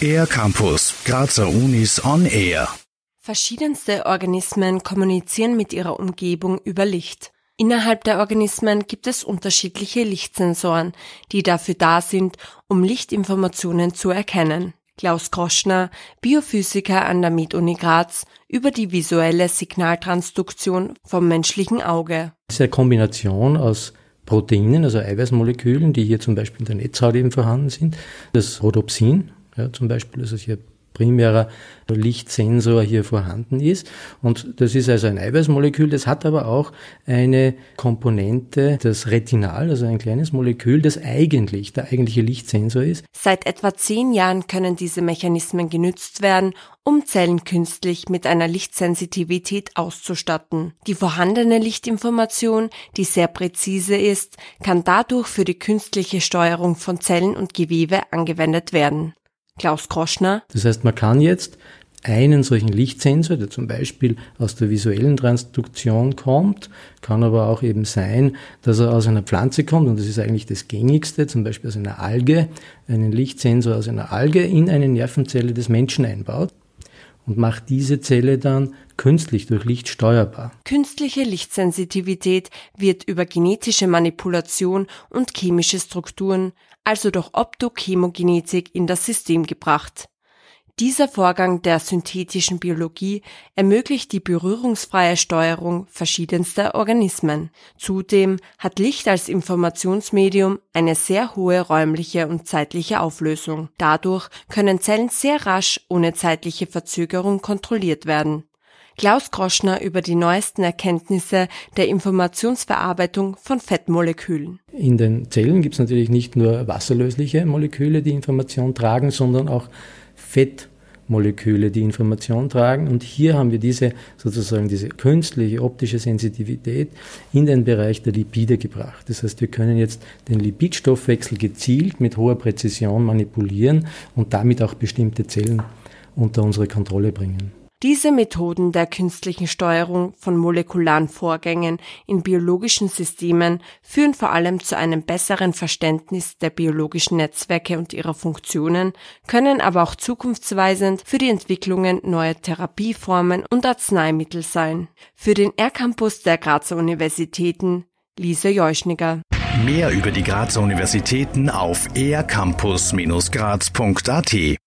Air Campus, Grazer Unis on Air. Verschiedenste Organismen kommunizieren mit ihrer Umgebung über Licht. Innerhalb der Organismen gibt es unterschiedliche Lichtsensoren, die dafür da sind, um Lichtinformationen zu erkennen. Klaus Kroschner, Biophysiker an der MedUni Graz, über die visuelle Signaltransduktion vom menschlichen Auge. Das ist eine Kombination aus Proteinen, also Eiweißmolekülen, die hier zum Beispiel in der Netzhaut eben vorhanden sind. Das Rhodopsin, ja, zum Beispiel, also hier primärer Lichtsensor hier vorhanden ist. Und das ist also ein Eiweißmolekül, das hat aber auch eine Komponente, das Retinal, also ein kleines Molekül, das eigentlich der eigentliche Lichtsensor ist. Seit etwa zehn Jahren können diese Mechanismen genützt werden, um Zellen künstlich mit einer Lichtsensitivität auszustatten. Die vorhandene Lichtinformation, die sehr präzise ist, kann dadurch für die künstliche Steuerung von Zellen und Gewebe angewendet werden. Klaus Kroschner. Das heißt, man kann jetzt einen solchen Lichtsensor, der zum Beispiel aus der visuellen Transduktion kommt, kann aber auch eben sein, dass er aus einer Pflanze kommt und das ist eigentlich das gängigste, zum Beispiel aus einer Alge, einen Lichtsensor aus einer Alge in eine Nervenzelle des Menschen einbaut und macht diese Zelle dann künstlich durch Licht steuerbar. Künstliche Lichtsensitivität wird über genetische Manipulation und chemische Strukturen also durch Optochemogenetik in das System gebracht. Dieser Vorgang der synthetischen Biologie ermöglicht die berührungsfreie Steuerung verschiedenster Organismen. Zudem hat Licht als Informationsmedium eine sehr hohe räumliche und zeitliche Auflösung. Dadurch können Zellen sehr rasch ohne zeitliche Verzögerung kontrolliert werden. Klaus Groschner über die neuesten Erkenntnisse der Informationsverarbeitung von Fettmolekülen. In den Zellen gibt es natürlich nicht nur wasserlösliche Moleküle, die Information tragen, sondern auch Fettmoleküle, die Information tragen. Und hier haben wir diese sozusagen diese künstliche optische Sensitivität in den Bereich der Lipide gebracht. Das heißt, wir können jetzt den Lipidstoffwechsel gezielt mit hoher Präzision manipulieren und damit auch bestimmte Zellen unter unsere Kontrolle bringen. Diese Methoden der künstlichen Steuerung von molekularen Vorgängen in biologischen Systemen führen vor allem zu einem besseren Verständnis der biologischen Netzwerke und ihrer Funktionen, können aber auch zukunftsweisend für die Entwicklungen neuer Therapieformen und Arzneimittel sein. Für den R-Campus der Grazer Universitäten Lisa Jeuschniger. Mehr über die Grazer Universitäten auf ercampus-graz.at